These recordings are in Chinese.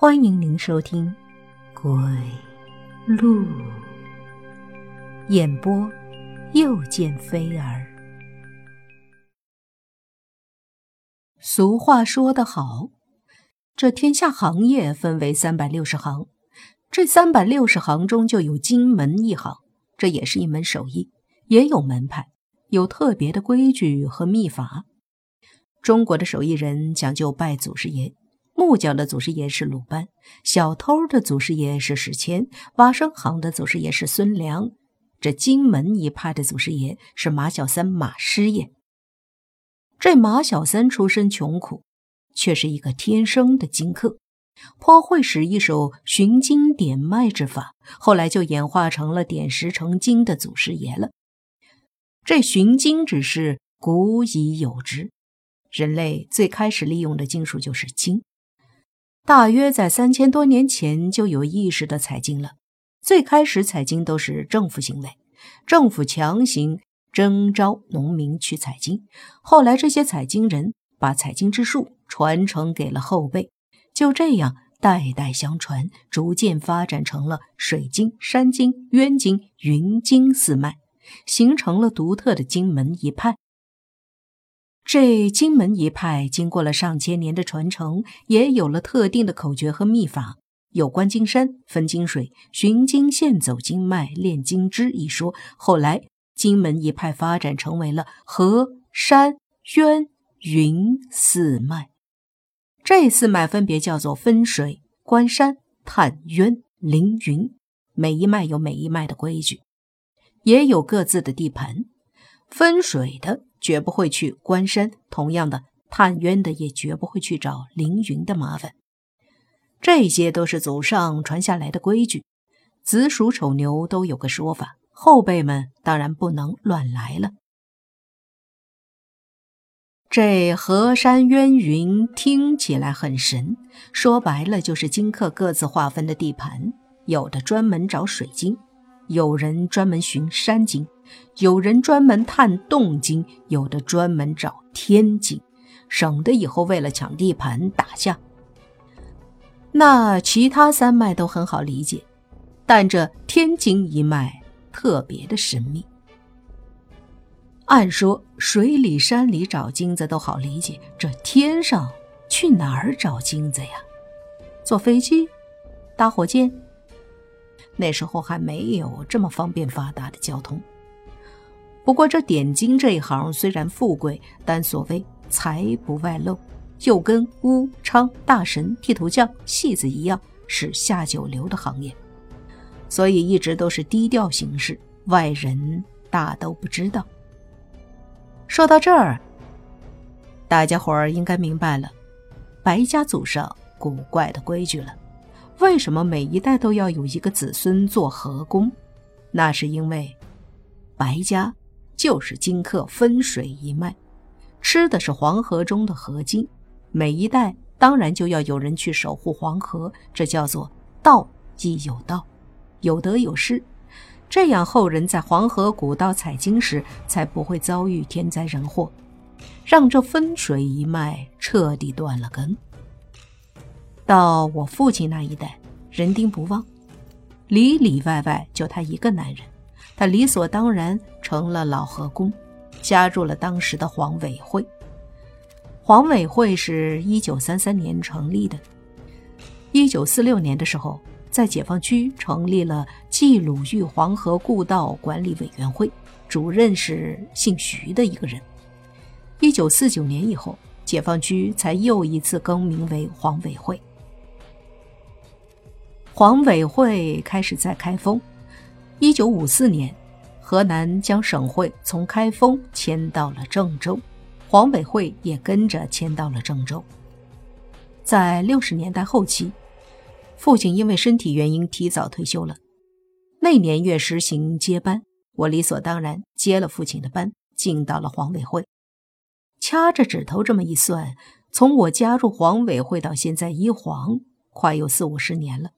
欢迎您收听《鬼路》演播，又见飞儿。俗话说得好，这天下行业分为三百六十行，这三百六十行中就有金门一行，这也是一门手艺，也有门派，有特别的规矩和秘法。中国的手艺人讲究拜祖师爷。木匠的祖师爷是鲁班，小偷的祖师爷是史谦，挖生行的祖师爷是孙良，这金门一派的祖师爷是马小三马师爷。这马小三出身穷苦，却是一个天生的金客，颇会使一手寻金点脉之法，后来就演化成了点石成金的祖师爷了。这寻金之事古已有之，人类最开始利用的金属就是金。大约在三千多年前就有意识的采金了。最开始采金都是政府行为，政府强行征召农民去采金。后来这些采金人把采金之术传承给了后辈，就这样代代相传，逐渐发展成了水晶、山金、渊金、云金四脉，形成了独特的金门一派。这金门一派经过了上千年的传承，也有了特定的口诀和秘法，有观金山、分金水、寻金线、走经脉、炼金枝一说。后来，金门一派发展成为了河山渊云四脉。这四脉分别叫做分水、观山、探渊、凌云，每一脉有每一脉的规矩，也有各自的地盘。分水的。绝不会去关山，同样的，探冤的也绝不会去找凌云的麻烦。这些都是祖上传下来的规矩，子鼠丑牛都有个说法，后辈们当然不能乱来了。这河山渊云听起来很神，说白了就是金客各自划分的地盘，有的专门找水晶。有人专门寻山经，有人专门探洞经，有的专门找天经，省得以后为了抢地盘打架。那其他三脉都很好理解，但这天经一脉特别的神秘。按说水里山里找金子都好理解，这天上去哪儿找金子呀？坐飞机？搭火箭？那时候还没有这么方便发达的交通。不过这点金这一行虽然富贵，但所谓财不外露，又跟巫昌、大神、剃头匠、戏子一样，是下九流的行业，所以一直都是低调行事，外人大都不知道。说到这儿，大家伙儿应该明白了白家祖上古怪的规矩了。为什么每一代都要有一个子孙做河工？那是因为白家就是金克分水一脉，吃的是黄河中的河金。每一代当然就要有人去守护黄河，这叫做道亦有道，有得有失。这样后人在黄河古道采金时才不会遭遇天灾人祸，让这分水一脉彻底断了根。到我父亲那一代，人丁不旺，里里外外就他一个男人，他理所当然成了老河工，加入了当时的黄委会。黄委会是一九三三年成立的，一九四六年的时候，在解放区成立了冀鲁豫黄河故道管理委员会，主任是姓徐的一个人。一九四九年以后，解放区才又一次更名为黄委会。黄委会开始在开封。一九五四年，河南将省会从开封迁到了郑州，黄委会也跟着迁到了郑州。在六十年代后期，父亲因为身体原因提早退休了。那年月实行接班，我理所当然接了父亲的班，进到了黄委会。掐着指头这么一算，从我加入黄委会到现在一晃，快有四五十年了。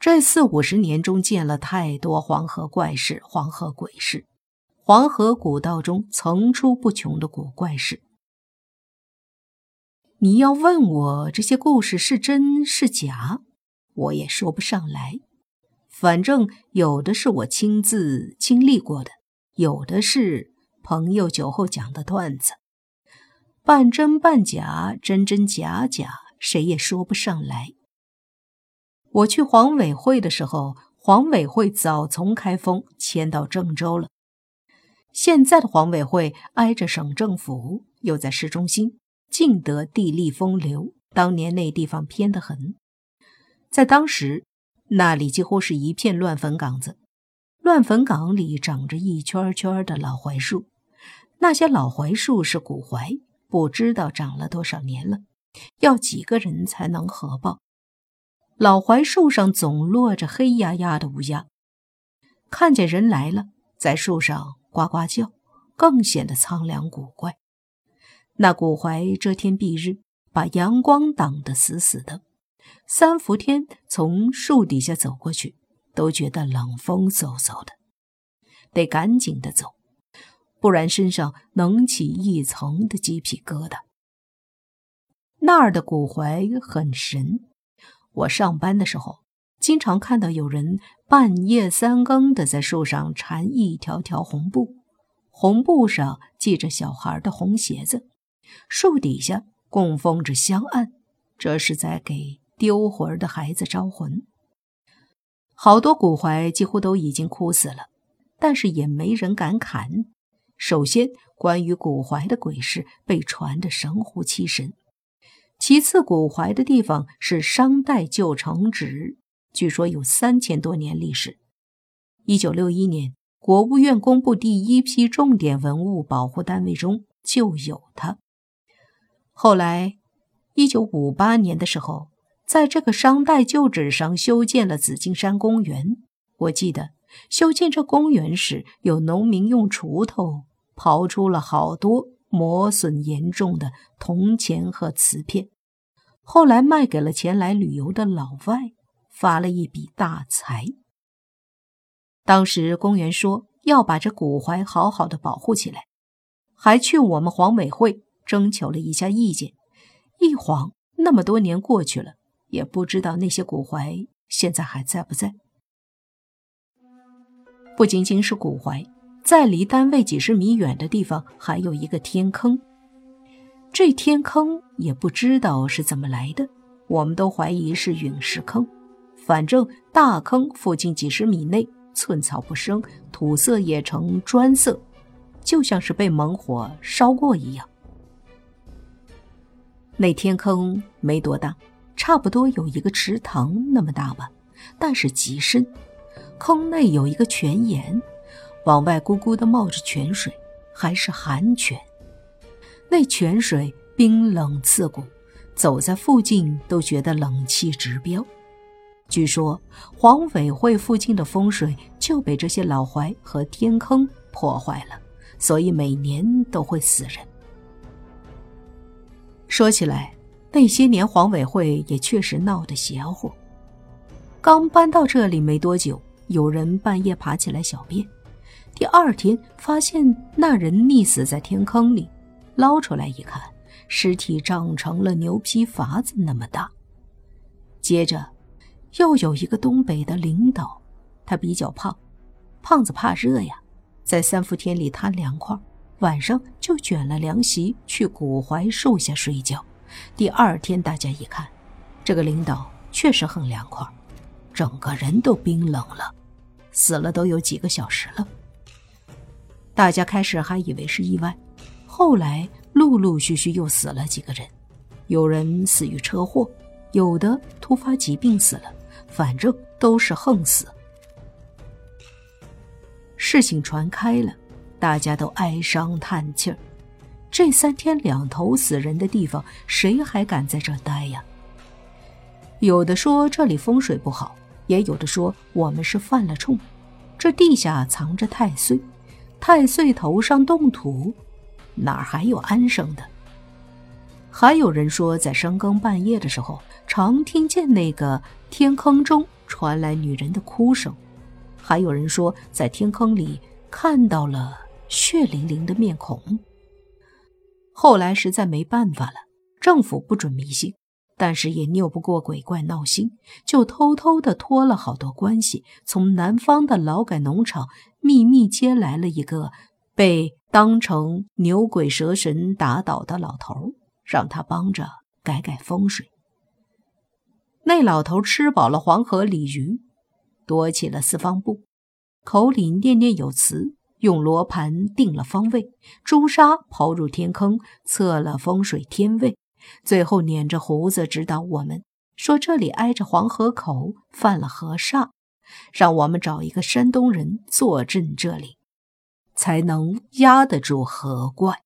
这四五十年中，见了太多黄河怪事、黄河鬼事，黄河古道中层出不穷的古怪事。你要问我这些故事是真是假，我也说不上来。反正有的是我亲自经历过的，有的是朋友酒后讲的段子，半真半假，真真假假，谁也说不上来。我去黄委会的时候，黄委会早从开封迁到郑州了。现在的黄委会挨着省政府，又在市中心，尽得地利风流。当年那地方偏得很，在当时。那里几乎是一片乱坟岗子，乱坟岗里长着一圈圈的老槐树，那些老槐树是古槐，不知道长了多少年了，要几个人才能合抱。老槐树上总落着黑压压的乌鸦，看见人来了，在树上呱呱叫，更显得苍凉古怪。那古槐遮天蔽日，把阳光挡得死死的。三伏天从树底下走过去，都觉得冷风嗖嗖的，得赶紧的走，不然身上能起一层的鸡皮疙瘩。那儿的古槐很神，我上班的时候经常看到有人半夜三更的在树上缠一条条红布，红布上系着小孩的红鞋子，树底下供奉着香案，这是在给。丢魂的孩子招魂，好多古槐几乎都已经枯死了，但是也没人敢砍。首先，关于古槐的鬼事被传得神乎其神；其次，古槐的地方是商代旧城址，据说有三千多年历史。一九六一年，国务院公布第一批重点文物保护单位中就有它。后来，一九五八年的时候。在这个商代旧址上修建了紫金山公园。我记得修建这公园时，有农民用锄头刨出了好多磨损严重的铜钱和瓷片，后来卖给了前来旅游的老外，发了一笔大财。当时公园说要把这古槐好好的保护起来，还去我们黄委会征求了一下意见。一晃那么多年过去了。也不知道那些古槐现在还在不在。不仅仅是古槐，在离单位几十米远的地方还有一个天坑。这天坑也不知道是怎么来的，我们都怀疑是陨石坑。反正大坑附近几十米内寸草不生，土色也呈砖色，就像是被猛火烧过一样。那天坑没多大。差不多有一个池塘那么大吧，但是极深。坑内有一个泉眼，往外咕咕的冒着泉水，还是寒泉。那泉水冰冷刺骨，走在附近都觉得冷气直飙。据说黄委会附近的风水就被这些老槐和天坑破坏了，所以每年都会死人。说起来。那些年，黄委会也确实闹得邪乎。刚搬到这里没多久，有人半夜爬起来小便，第二天发现那人溺死在天坑里，捞出来一看，尸体长成了牛皮筏子那么大。接着，又有一个东北的领导，他比较胖，胖子怕热呀，在三伏天里贪凉快，晚上就卷了凉席去古槐树下睡觉。第二天，大家一看，这个领导确实很凉快，整个人都冰冷了，死了都有几个小时了。大家开始还以为是意外，后来陆陆续续又死了几个人，有人死于车祸，有的突发疾病死了，反正都是横死。事情传开了，大家都哀伤叹气儿。这三天两头死人的地方，谁还敢在这待呀？有的说这里风水不好，也有的说我们是犯了冲。这地下藏着太岁，太岁头上动土，哪儿还有安生的？还有人说，在深更半夜的时候，常听见那个天坑中传来女人的哭声。还有人说，在天坑里看到了血淋淋的面孔。后来实在没办法了，政府不准迷信，但是也拗不过鬼怪闹心，就偷偷的托了好多关系，从南方的劳改农场秘密接来了一个被当成牛鬼蛇神打倒的老头，让他帮着改改风水。那老头吃饱了黄河鲤鱼，夺起了四方布，口里念念有词，用罗盘定了方位，朱砂抛入天坑，测了风水天位，最后捻着胡子指导我们说：“这里挨着黄河口，犯了河煞，让我们找一个山东人坐镇这里，才能压得住河怪。”